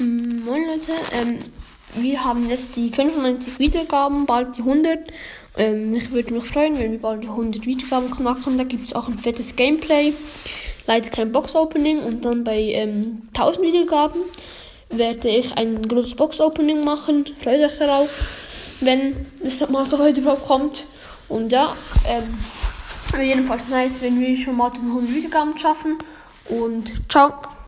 Mm, moin Leute, ähm, wir haben jetzt die 95 Wiedergaben, bald die 100. Ähm, ich würde mich freuen, wenn wir bald die 100 Wiedergaben knacken. Da gibt es auch ein fettes Gameplay. Leider kein Box-Opening. Und dann bei ähm, 1000 Wiedergaben werde ich ein großes Box-Opening machen. Freut euch darauf, wenn es mal so heute überhaupt kommt. Und ja, ähm, jedenfalls nice, wenn wir schon mal die 100 Wiedergaben schaffen. Und ciao.